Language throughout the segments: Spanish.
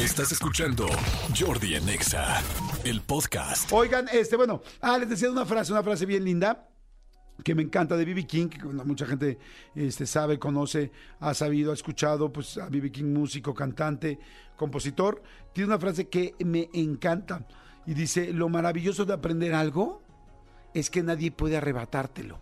Estás escuchando Jordi en Exa, el podcast. Oigan, este, bueno, ah, les decía una frase, una frase bien linda que me encanta de B.B. King, que mucha gente este, sabe, conoce, ha sabido, ha escuchado, pues a B.B. King, músico, cantante, compositor, tiene una frase que me encanta y dice, lo maravilloso de aprender algo es que nadie puede arrebatártelo.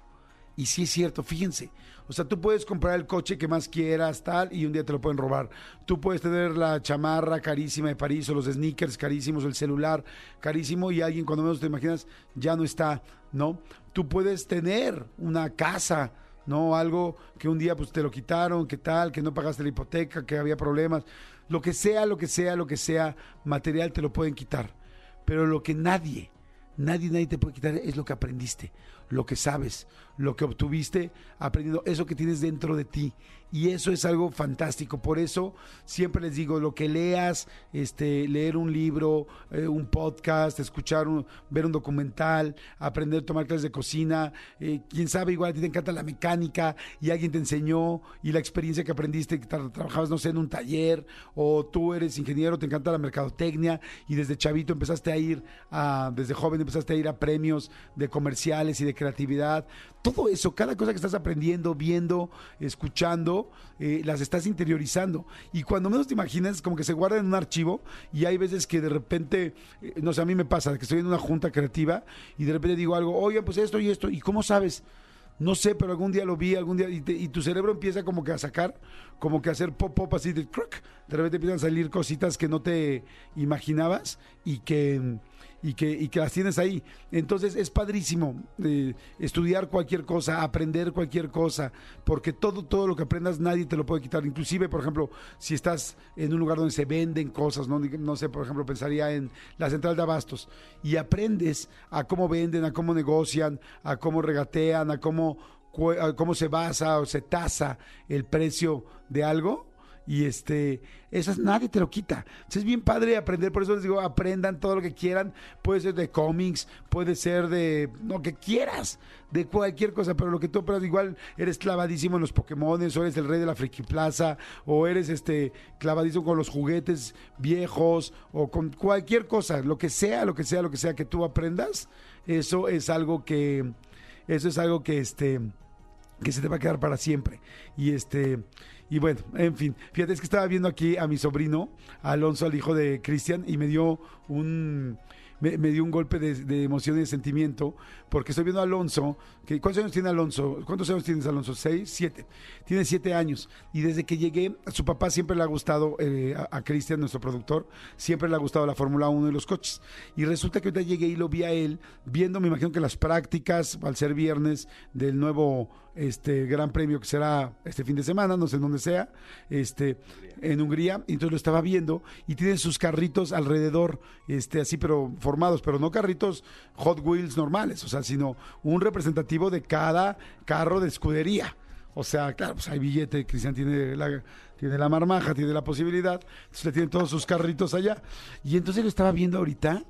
Y sí es cierto, fíjense. O sea, tú puedes comprar el coche que más quieras, tal, y un día te lo pueden robar. Tú puedes tener la chamarra carísima de París, o los sneakers carísimos, o el celular carísimo, y alguien cuando menos te imaginas ya no está, ¿no? Tú puedes tener una casa, ¿no? Algo que un día pues te lo quitaron, que tal, que no pagaste la hipoteca, que había problemas. Lo que sea, lo que sea, lo que sea material te lo pueden quitar. Pero lo que nadie, nadie, nadie te puede quitar es lo que aprendiste lo que sabes, lo que obtuviste aprendiendo, eso que tienes dentro de ti. Y eso es algo fantástico. Por eso siempre les digo, lo que leas, este, leer un libro, eh, un podcast, escuchar, un, ver un documental, aprender a tomar clases de cocina, eh, quién sabe, igual a ti te encanta la mecánica y alguien te enseñó y la experiencia que aprendiste, que trabajabas, no sé, en un taller, o tú eres ingeniero, te encanta la mercadotecnia y desde chavito empezaste a ir, a, desde joven empezaste a ir a premios de comerciales y de creatividad, todo eso, cada cosa que estás aprendiendo, viendo, escuchando, eh, las estás interiorizando. Y cuando menos te imaginas, como que se guarda en un archivo y hay veces que de repente, eh, no sé, a mí me pasa, que estoy en una junta creativa y de repente digo algo, oye, pues esto y esto, ¿y cómo sabes? no sé, pero algún día lo vi, algún día, y, tu cerebro empieza como que a sacar, como que a hacer pop pop así de crack, de repente empiezan a salir cositas que no te imaginabas y que y que, y que las tienes ahí. Entonces es padrísimo eh, estudiar cualquier cosa, aprender cualquier cosa, porque todo, todo lo que aprendas nadie te lo puede quitar. Inclusive, por ejemplo, si estás en un lugar donde se venden cosas, no, no sé, por ejemplo, pensaría en la central de abastos, y aprendes a cómo venden, a cómo negocian, a cómo regatean, a cómo, a cómo se basa o se tasa el precio de algo y este, esas nadie te lo quita. es bien padre aprender, por eso les digo, aprendan todo lo que quieran. Puede ser de cómics, puede ser de lo que quieras, de cualquier cosa, pero lo que tú aprendas, igual eres clavadísimo en los Pokémon, o eres el rey de la Friki Plaza, o eres este clavadísimo con los juguetes viejos, o con cualquier cosa, lo que sea, lo que sea, lo que sea que tú aprendas, eso es algo que, eso es algo que este, que se te va a quedar para siempre. Y este, y bueno, en fin, fíjate, es que estaba viendo aquí a mi sobrino, Alonso, al hijo de Cristian, y me dio un me, dio un golpe de, emoción y de sentimiento, porque estoy viendo a Alonso, que, ¿cuántos años tiene Alonso? ¿Cuántos años tienes Alonso? ¿Seis? ¿Siete? Tiene siete años. Y desde que llegué, a su papá siempre le ha gustado, eh, a, Cristian, nuestro productor, siempre le ha gustado la Fórmula 1 y los coches. Y resulta que ahorita llegué y lo vi a él, viendo, me imagino que las prácticas, al ser viernes, del nuevo este gran premio que será este fin de semana, no sé en dónde sea, este en Hungría, y entonces lo estaba viendo y tiene sus carritos alrededor, este así pero formados, pero no carritos Hot Wheels normales, o sea, sino un representativo de cada carro de escudería. O sea, claro, pues hay billete, Cristian tiene la, tiene la marmaja, tiene la posibilidad, entonces le tiene todos sus carritos allá. Y entonces lo estaba viendo ahorita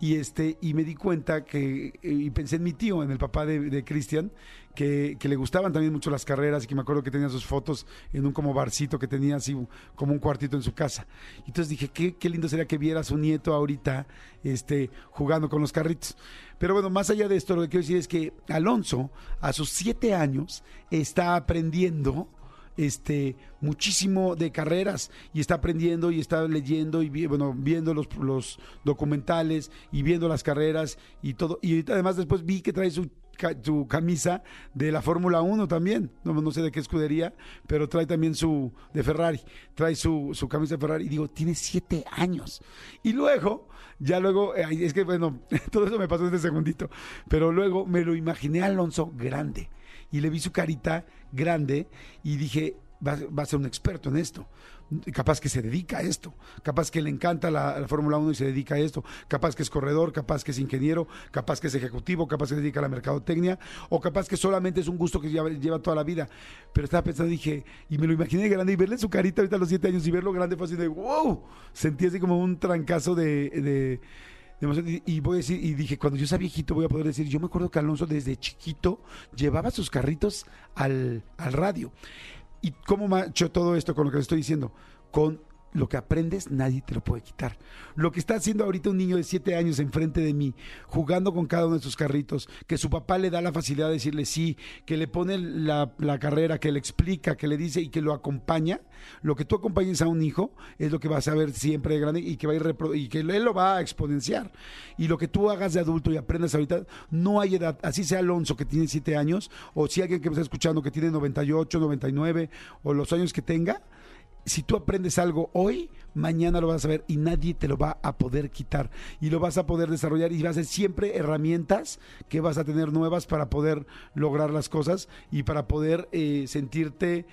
y este y me di cuenta que y pensé en mi tío en el papá de Cristian que, le gustaban también mucho las carreras y que me acuerdo que tenía sus fotos en un como barcito que tenía así como un cuartito en su casa. Entonces dije qué, qué lindo sería que viera a su nieto ahorita este jugando con los carritos pero bueno más allá de esto lo que quiero decir es que Alonso a sus siete años está aprendiendo este muchísimo de carreras y está aprendiendo y está leyendo y bueno viendo los, los documentales y viendo las carreras y todo. Y además después vi que trae su su camisa de la Fórmula 1 también, no, no, sé de qué escudería, pero trae también su de Ferrari, trae su, su camisa de Ferrari. Y digo, tiene siete años. Y luego, ya luego, es que bueno, todo eso me pasó este segundito, pero luego me lo imaginé Alonso grande y le vi su carita grande y dije, va, a ser un experto en esto. Capaz que se dedica a esto, capaz que le encanta la, Fórmula 1 y se dedica a esto, capaz que es corredor, capaz que es ingeniero, capaz que es ejecutivo, capaz que se dedica a la mercadotecnia, o capaz que solamente es un gusto que lleva, toda la vida. Pero estaba pensando, dije, y me lo imaginé grande, y verle su carita ahorita a los siete años y verlo grande fue así de wow, sentí así como un trancazo de y, voy a decir, y dije, cuando yo sea viejito voy a poder decir, yo me acuerdo que Alonso desde chiquito llevaba sus carritos al, al radio. ¿Y cómo macho todo esto con lo que le estoy diciendo? Con lo que aprendes nadie te lo puede quitar. Lo que está haciendo ahorita un niño de 7 años enfrente de mí, jugando con cada uno de sus carritos, que su papá le da la facilidad de decirle sí, que le pone la, la carrera, que le explica, que le dice y que lo acompaña, lo que tú acompañes a un hijo es lo que vas a ver siempre de grande y que va a ir y que él lo va a exponenciar. Y lo que tú hagas de adulto y aprendas ahorita, no hay edad, así sea Alonso que tiene 7 años, o si alguien que me está escuchando que tiene 98, 99, o los años que tenga, si tú aprendes algo hoy, mañana lo vas a ver y nadie te lo va a poder quitar. Y lo vas a poder desarrollar y vas a ser siempre herramientas que vas a tener nuevas para poder lograr las cosas y para poder eh, sentirte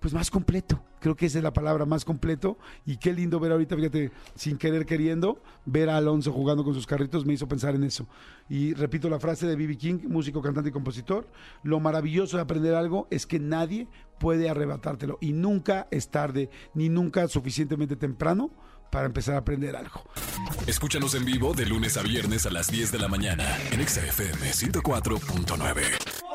pues más completo. Creo que esa es la palabra, más completo. Y qué lindo ver ahorita, fíjate, sin querer queriendo, ver a Alonso jugando con sus carritos me hizo pensar en eso. Y repito la frase de B.B. King, músico, cantante y compositor, lo maravilloso de aprender algo es que nadie puede arrebatártelo. Y nunca es tarde, ni nunca suficientemente temprano para empezar a aprender algo. Escúchanos en vivo de lunes a viernes a las 10 de la mañana en Exa FM 104.9.